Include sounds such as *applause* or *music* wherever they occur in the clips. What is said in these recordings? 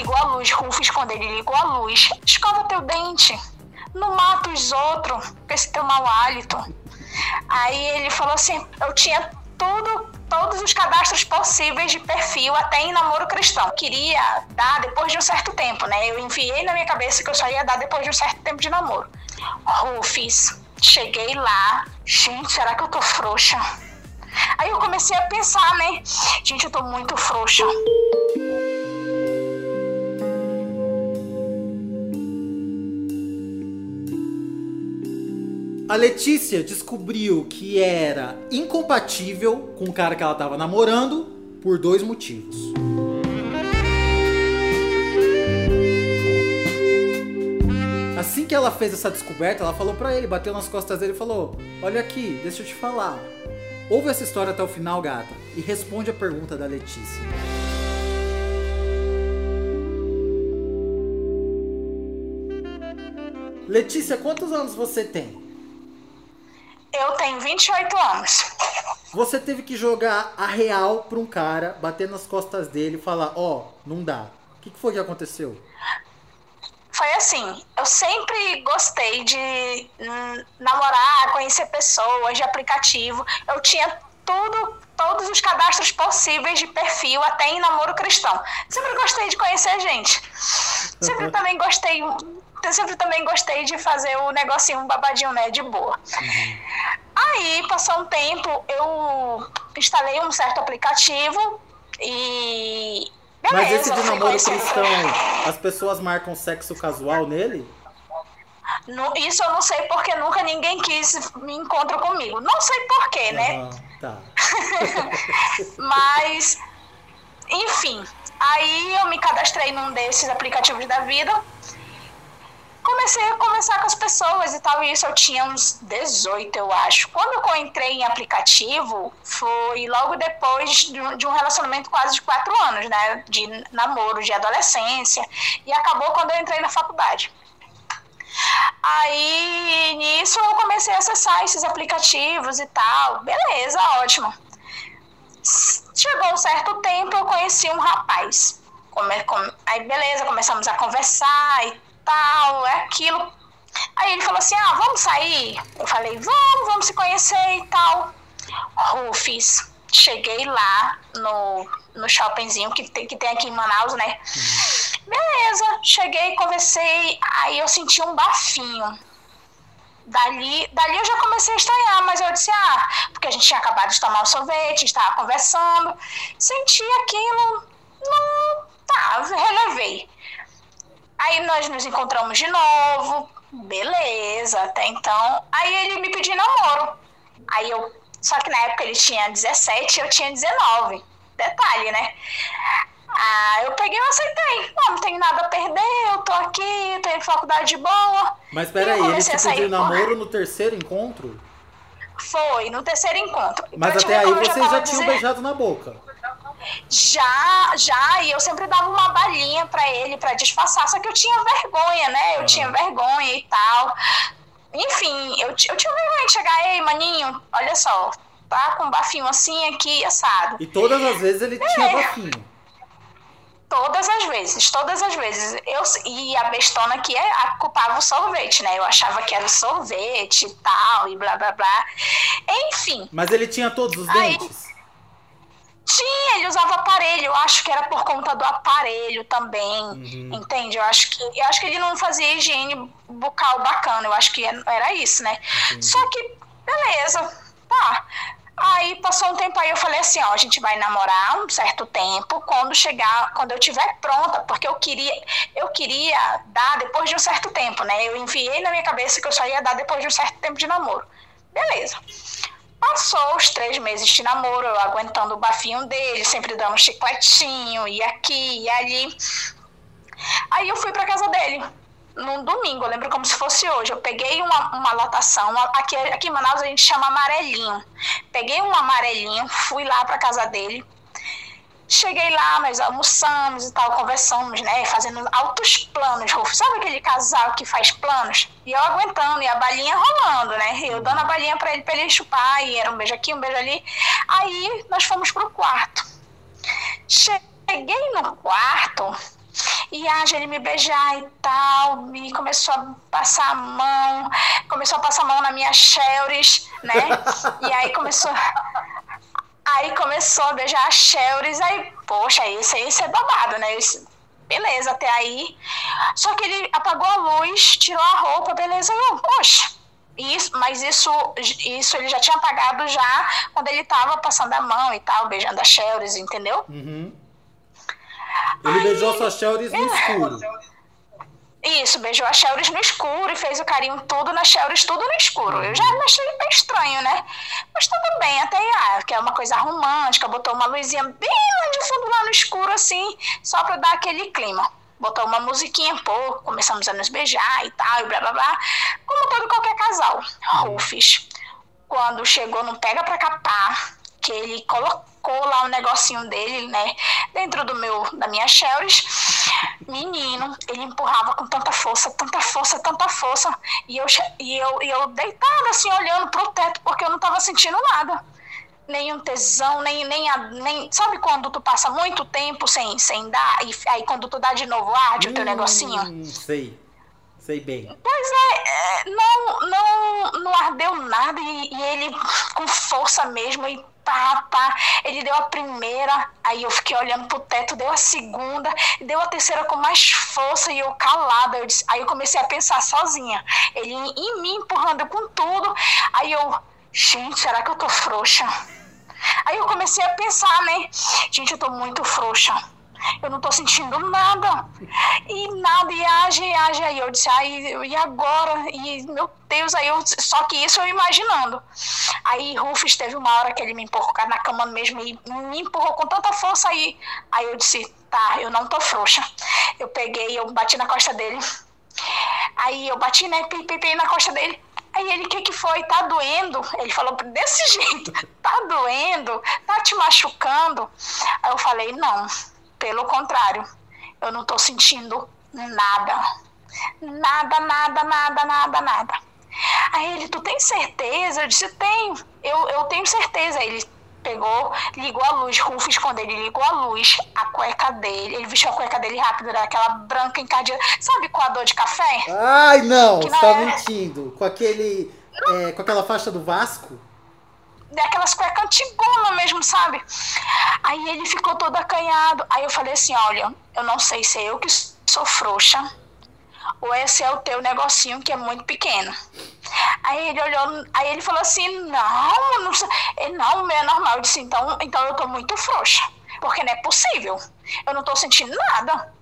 ligou a luz, Rufus, quando ele ligou a luz, escova teu dente, não mata os outros com esse teu mau hálito. Aí ele falou assim: eu tinha tudo, todos os cadastros possíveis de perfil até em namoro cristão. Queria dar depois de um certo tempo, né? Eu enviei na minha cabeça que eu só ia dar depois de um certo tempo de namoro. Rufus, cheguei lá, gente, será que eu tô frouxa? Aí eu comecei a pensar, né? Gente, eu tô muito frouxa. A Letícia descobriu que era incompatível com o cara que ela tava namorando por dois motivos. Assim que ela fez essa descoberta, ela falou pra ele, bateu nas costas dele e falou: Olha aqui, deixa eu te falar. Ouve essa história até o final, gata, e responde a pergunta da Letícia. Letícia, quantos anos você tem? Eu tenho 28 anos. Você teve que jogar a real pra um cara, bater nas costas dele e falar: Ó, oh, não dá. O que, que foi que aconteceu? Foi assim, eu sempre gostei de hum, namorar, conhecer pessoas, de aplicativo. Eu tinha tudo, todos os cadastros possíveis de perfil, até em namoro cristão. Sempre gostei de conhecer gente. Sempre *laughs* também gostei eu sempre também gostei de fazer o negocinho, um babadinho, né, de boa. Uhum. Aí, passou um tempo, eu instalei um certo aplicativo e. Beleza, Mas esse de namoro cristão, as pessoas marcam sexo casual nele? No, isso eu não sei porque nunca ninguém quis me encontrar comigo. Não sei porquê, né? Tá. *laughs* Mas, enfim. Aí eu me cadastrei num desses aplicativos da vida comecei a conversar com as pessoas e tal, e isso eu tinha uns 18, eu acho. Quando eu entrei em aplicativo, foi logo depois de um relacionamento quase de quatro anos, né? De namoro, de adolescência, e acabou quando eu entrei na faculdade. Aí, nisso, eu comecei a acessar esses aplicativos e tal. Beleza, ótimo. Chegou um certo tempo, eu conheci um rapaz. Come, come, aí, beleza, começamos a conversar e tal, é aquilo. Aí ele falou assim: ah, vamos sair? Eu falei: vamos, vamos se conhecer e tal. Rufis, cheguei lá no, no shoppingzinho que tem, que tem aqui em Manaus, né? Uhum. Beleza, cheguei, conversei, aí eu senti um bafinho. Dali, dali eu já comecei a estranhar, mas eu disse, ah, porque a gente tinha acabado de tomar um sorvete, estava conversando, senti aquilo, não, tá, relevei. Aí nós nos encontramos de novo, beleza, até então. Aí ele me pediu namoro. Aí eu, só que na época ele tinha 17 eu tinha 19. Detalhe, né? Ah, eu peguei e aceitei. Não, não tenho nada a perder, eu tô aqui, tenho faculdade boa. Mas peraí, ele te pediu namoro no terceiro encontro? Foi, no terceiro encontro. Mas até aí vocês já, já tinham beijado na boca. Já, já, e eu sempre dava uma balinha para ele para disfarçar, só que eu tinha vergonha, né? Eu uhum. tinha vergonha e tal. Enfim, eu, eu tinha vergonha de chegar, ei, maninho, olha só, tá com um bafinho assim aqui, assado. E todas as vezes ele é. tinha bafinho. Todas as vezes, todas as vezes. Eu, e a bestona aqui é, a, culpava o sorvete, né? Eu achava que era o sorvete e tal, e blá blá blá. Enfim. Mas ele tinha todos os aí, dentes? Tinha, ele usava aparelho. Eu acho que era por conta do aparelho também. Uhum. Entende? Eu acho, que, eu acho que ele não fazia higiene bucal bacana. Eu acho que era isso, né? Só que, beleza. Tá. Aí passou um tempo aí eu falei assim, ó, a gente vai namorar um certo tempo, quando chegar, quando eu tiver pronta, porque eu queria, eu queria dar depois de um certo tempo, né? Eu enviei na minha cabeça que eu só ia dar depois de um certo tempo de namoro. Beleza. Passou os três meses de namoro, eu aguentando o bafinho dele, sempre dando um chicletinho, e aqui e ali. Aí eu fui pra casa dele, num domingo, eu lembro como se fosse hoje. Eu peguei uma, uma aqui, aqui em Manaus a gente chama amarelinho. Peguei um amarelinho, fui lá pra casa dele Cheguei lá, nós almoçamos e tal, conversamos, né? Fazendo altos planos, Rufo. Sabe aquele casal que faz planos? E eu aguentando, e a balinha rolando, né? Eu dando a balinha pra ele, pra ele chupar, e era um beijo aqui, um beijo ali. Aí nós fomos pro quarto. Cheguei no quarto e age ele me beijar e tal, e começou a passar a mão, começou a passar a mão na minha Shelris, né? *laughs* E aí começou. Aí começou a beijar a Shelris, aí, poxa, esse, esse é babado, né? Esse, beleza, até aí. Só que ele apagou a luz, tirou a roupa, beleza, eu, poxa. Isso, mas isso, isso ele já tinha apagado já quando ele tava passando a mão e tal, beijando a Shelris, entendeu? Uhum. Ele Aí, beijou sua Shelris no escuro. Isso, beijou a Shelris no escuro e fez o carinho tudo na Shelris, tudo no escuro. Eu já achei bem estranho, né? Mas tudo bem, até ah, que é uma coisa romântica, botou uma luzinha bem lá de fundo, lá no escuro, assim, só pra dar aquele clima. Botou uma musiquinha, pô, começamos a nos beijar e tal, e blá blá blá. Como todo qualquer casal. Rufus, quando chegou no Pega Pra Capar, que ele colocou lá o um negocinho dele, né, dentro do meu, da minha Shells, menino, ele empurrava com tanta força, tanta força, tanta força, e eu, e eu, e eu deitada assim, olhando pro teto, porque eu não tava sentindo nada. Nenhum tesão, nem, nem, nem. Sabe quando tu passa muito tempo sem, sem dar, e aí quando tu dá de novo arde hum, o teu hum, negocinho? Sei. Sei bem. Pois é, é, não, não, não ardeu nada e, e ele com força mesmo e pá. Ele deu a primeira, aí eu fiquei olhando pro teto, deu a segunda, deu a terceira com mais força e eu calada. Eu disse, aí eu comecei a pensar sozinha. Ele em mim empurrando com tudo. Aí eu, gente, será que eu tô frouxa? Aí eu comecei a pensar, né? Gente, eu tô muito frouxa eu não tô sentindo nada. E nada, e age, e age. Aí eu disse, ai, e agora? E meu Deus, aí eu, só que isso eu imaginando. Aí Rufus teve uma hora que ele me empurrou na cama mesmo e me empurrou com tanta força aí. Aí eu disse, tá, eu não tô frouxa. Eu peguei, eu bati na costa dele. Aí eu bati, né, pipei na costa dele. Aí ele, o que que foi? Tá doendo? Ele falou desse *laughs* jeito, tá doendo? Tá te machucando? Aí eu falei, não, pelo contrário, eu não estou sentindo nada. Nada, nada, nada, nada, nada. Aí ele, tu tem certeza? Eu disse, tenho. Eu, eu tenho certeza. Ele pegou, ligou a luz. Rufus, quando ele ligou a luz, a cueca dele, ele vestiu a cueca dele rápido, era aquela branca encadeada. Sabe coador de café? Ai, não, você tá é... mentindo. Com aquele. É, com aquela faixa do Vasco? Daquelas cuecas antigonas mesmo, sabe? Aí ele ficou todo acanhado. Aí eu falei assim: olha, eu não sei se é eu que sou frouxa ou esse é o teu negocinho que é muito pequeno. Aí ele olhou, aí ele falou assim: não, não, ele, não, é normal. Eu disse: então, então eu tô muito frouxa, porque não é possível. Eu não tô sentindo nada.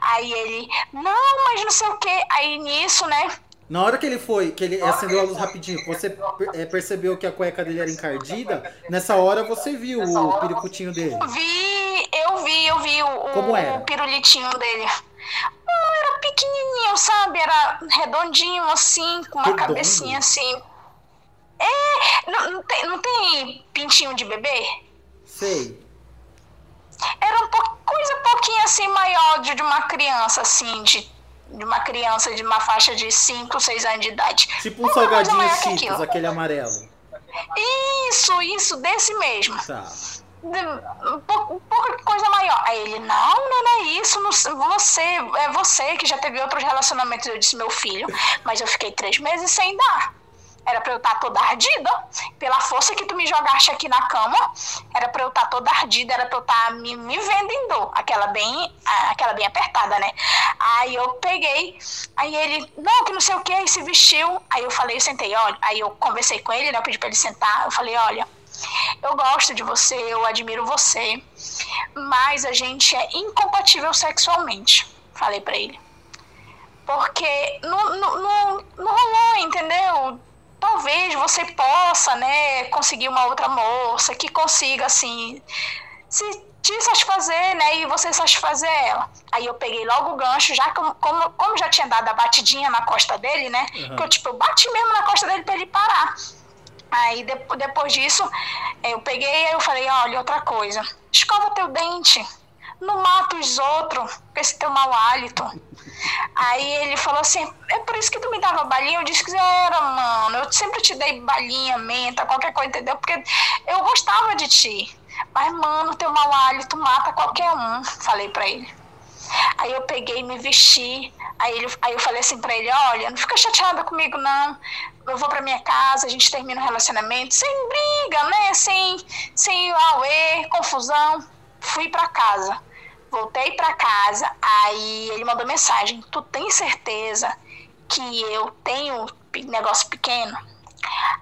Aí ele, não, mas não sei o que. Aí nisso, né? Na hora que ele foi, que ele acendeu a luz rapidinho, você é, percebeu que a cueca dele era encardida, nessa hora você viu o piricutinho dele. Vi, eu vi, eu vi o, Como era? o pirulitinho dele. era pequenininho, sabe? Era redondinho assim, com uma Redondo. cabecinha assim. É, não, não, tem, não tem pintinho de bebê? Sei. Era um pouco, coisa pouquinho assim maior de, de uma criança, assim, de de uma criança de uma faixa de 5, 6 anos de idade. Tipo um salgadinho Cheetos, aquele amarelo. Isso, isso, desse mesmo. Tá. Pouca coisa maior. Aí ele, não, não é isso, não, você, é você que já teve outros relacionamentos. Eu disse, meu filho, mas eu fiquei três meses sem dar. Era pra eu estar tá toda ardida. Pela força que tu me jogaste aqui na cama, era pra eu estar tá toda ardida, era pra eu estar tá me, me vendo em dor. Aquela bem, aquela bem apertada, né? Aí eu peguei, aí ele, não, que não sei o que, se vestiu. Aí eu falei, eu sentei, olha. Aí eu conversei com ele, né? Eu pedi pra ele sentar. Eu falei, olha, eu gosto de você, eu admiro você, mas a gente é incompatível sexualmente. Falei pra ele. Porque não, não, não rolou, entendeu? Talvez você possa, né, conseguir uma outra moça que consiga, assim, se te satisfazer, né, e você satisfazer ela. Aí eu peguei logo o gancho, já como, como, como já tinha dado a batidinha na costa dele, né, uhum. que eu, tipo, eu bati mesmo na costa dele para ele parar. Aí de, depois disso, eu peguei e eu falei, olha, outra coisa, escova teu dente, não mata os outros com esse teu mau hálito. Aí ele falou assim: é por isso que tu me dava balinha? Eu disse que era, mano. Eu sempre te dei balinha, menta, qualquer coisa, entendeu? Porque eu gostava de ti. Mas, mano, teu mau hálito mata qualquer um. Falei pra ele. Aí eu peguei me vesti. Aí, ele, aí eu falei assim pra ele: olha, não fica chateada comigo, não. Eu vou pra minha casa, a gente termina o relacionamento sem briga, né? Sem, sem auê, confusão. Fui pra casa. Voltei pra casa. Aí ele mandou mensagem: Tu tem certeza que eu tenho negócio pequeno?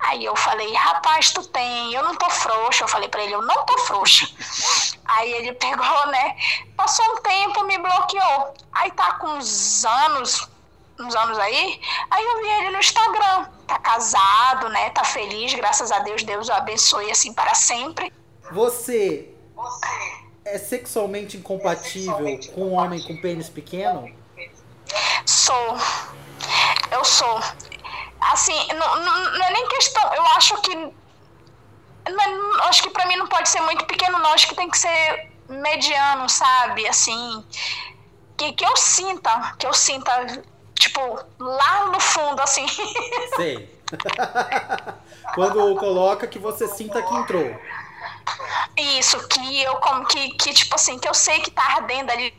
Aí eu falei, rapaz, tu tem, eu não tô frouxa. Eu falei pra ele, eu não tô frouxa. *laughs* Aí ele pegou, né? Passou um tempo, me bloqueou. Aí tá com uns anos, uns anos aí, aí eu vi ele no Instagram. Tá casado, né? Tá feliz, graças a Deus, Deus o abençoe assim para sempre. Você é sexualmente incompatível com um homem com pênis pequeno? Sou. Eu sou assim, não, não, não, é nem questão, eu acho que não é, acho que para mim não pode ser muito pequeno não, acho que tem que ser mediano, sabe? Assim, que, que eu sinta, que eu sinta, tipo, lá no fundo, assim. Sei. *laughs* Quando coloca que você sinta que entrou. Isso, que eu como que, que tipo assim, que eu sei que tá ardendo ali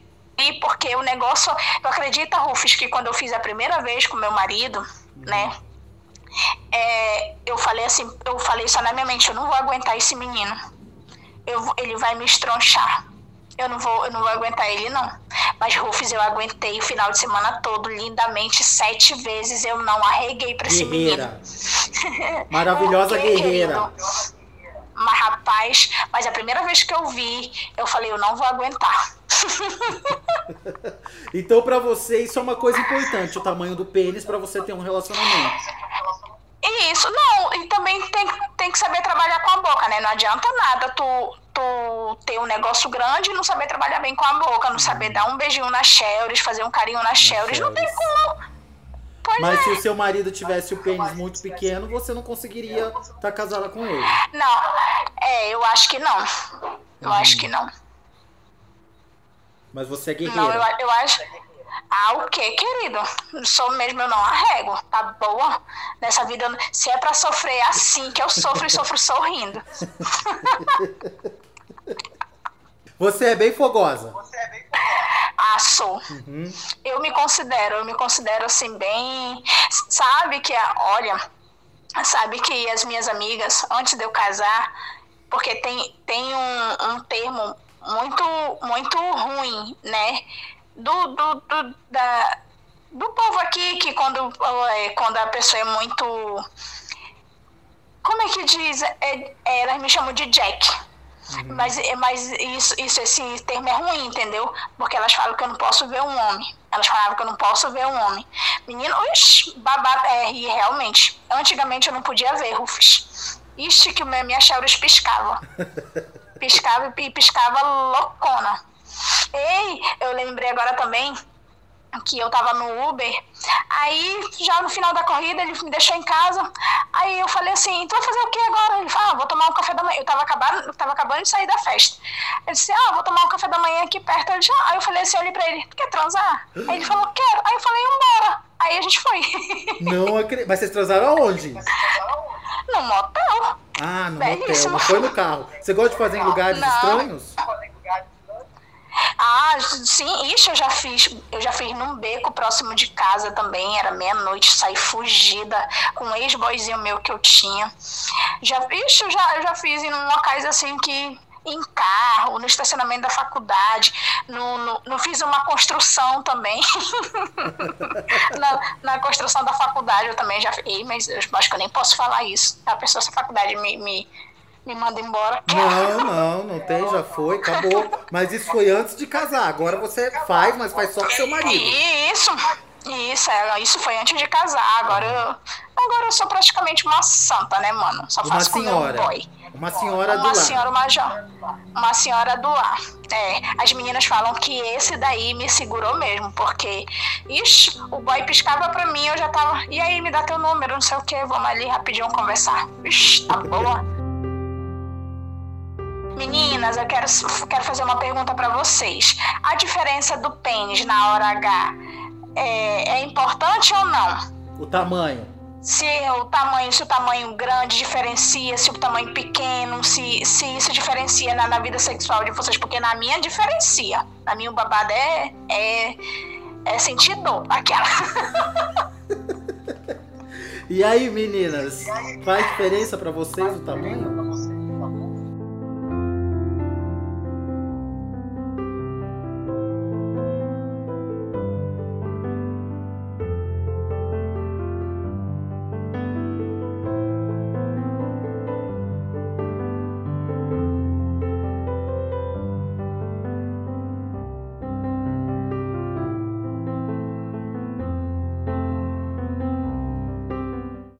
porque o negócio, tu acredita, Rufus, que quando eu fiz a primeira vez com meu marido, uhum. né? é, eu falei assim, eu falei só na minha mente, eu não vou aguentar esse menino. Eu, ele vai me estronchar. Eu não vou, eu não vou aguentar ele não. Mas Rufus eu aguentei o final de semana todo lindamente sete vezes. Eu não arreguei para esse menino. *laughs* Maravilhosa guerreira. Mas rapaz, mas a primeira vez que eu vi, eu falei, eu não vou aguentar. *laughs* então para você isso é uma coisa importante, o tamanho do pênis para você ter um relacionamento. Isso, não, e também tem, tem que saber trabalhar com a boca, né? Não adianta nada tu, tu ter um negócio grande e não saber trabalhar bem com a boca, não saber dar um beijinho na Shelris, fazer um carinho na Shelris, não tem como. Pois Mas é. se o seu marido tivesse o pênis muito pequeno, você não conseguiria estar tá casada com ele. Não, é, eu acho que não. Eu hum. acho que não. Mas você é guerreira. Não, eu, eu acho. Ah, o que, querido? Sou mesmo, eu não arrego, tá boa? Nessa vida, se é pra sofrer assim, que eu sofro e sofro sorrindo. *laughs* Você é bem fogosa. Ah, sou. Uhum. Eu me considero, eu me considero assim, bem. Sabe que, olha, sabe que as minhas amigas, antes de eu casar, porque tem, tem um, um termo muito, muito ruim, né? do, do, do, da, do povo aqui que quando, é, quando a pessoa é muito. Como é que diz? É, é, elas me chamam de Jack. Uhum. Mas, mas isso, isso, esse termo é ruim, entendeu? Porque elas falam que eu não posso ver um homem. Elas falavam que eu não posso ver um homem. Menino, ixi, babá, é, e realmente, antigamente eu não podia ver, Rufus. Ixi, que minha Cheryl piscava. *laughs* Piscava e piscava loucona. Ei, eu lembrei agora também que eu tava no Uber, aí já no final da corrida ele me deixou em casa, aí eu falei assim, tu vai fazer o que agora? Ele falou, ah, vou tomar um café da manhã, eu tava acabando, eu tava acabando de sair da festa. Ele disse, ah, vou tomar um café da manhã aqui perto, ele disse, ah. aí eu falei assim, olhei pra ele, tu quer transar? Aí ele falou, quero, aí eu falei, embora, aí a gente foi. *laughs* Não acredito, mas vocês transaram aonde? No motel. Ah, no Belíssimo. motel, não foi no carro. Você gosta de fazer em lugares não. estranhos? Ah, sim, isso eu já fiz. Eu já fiz num beco próximo de casa também. Era meia-noite, saí fugida com um ex-boyzinho meu que eu tinha. Já, isso eu já, eu já fiz em locais assim que em carro, no estacionamento da faculdade, no, no, no fiz uma construção também. *laughs* na, na, construção da faculdade eu também já fiz, mas eu acho que eu nem posso falar isso. A pessoa da faculdade me, me, me manda embora. Não, não, não tem, já foi, acabou. Mas isso foi antes de casar. Agora você faz, mas faz só com seu marido. Isso, isso, é, isso foi antes de casar. Agora eu, agora eu sou praticamente uma santa, né, mano? Só uma faço senhora. boy. Uma senhora uma do lar. Senhora, uma, uma senhora do lar. É, as meninas falam que esse daí me segurou mesmo, porque, ixi, o boy piscava pra mim, eu já tava, e aí, me dá teu número, não sei o que, vamos ali rapidinho conversar. Ixi, tá boa. Meninas, eu quero, quero fazer uma pergunta para vocês. A diferença do pênis na hora H é, é importante ou não? O tamanho. se o tamanho, se o tamanho grande diferencia, se o tamanho pequeno, se, se isso diferencia na, na vida sexual de vocês, porque na minha diferencia. Na minha o babado é, é, é sentir dor, aquela. *laughs* e aí, meninas, faz diferença para vocês o tamanho?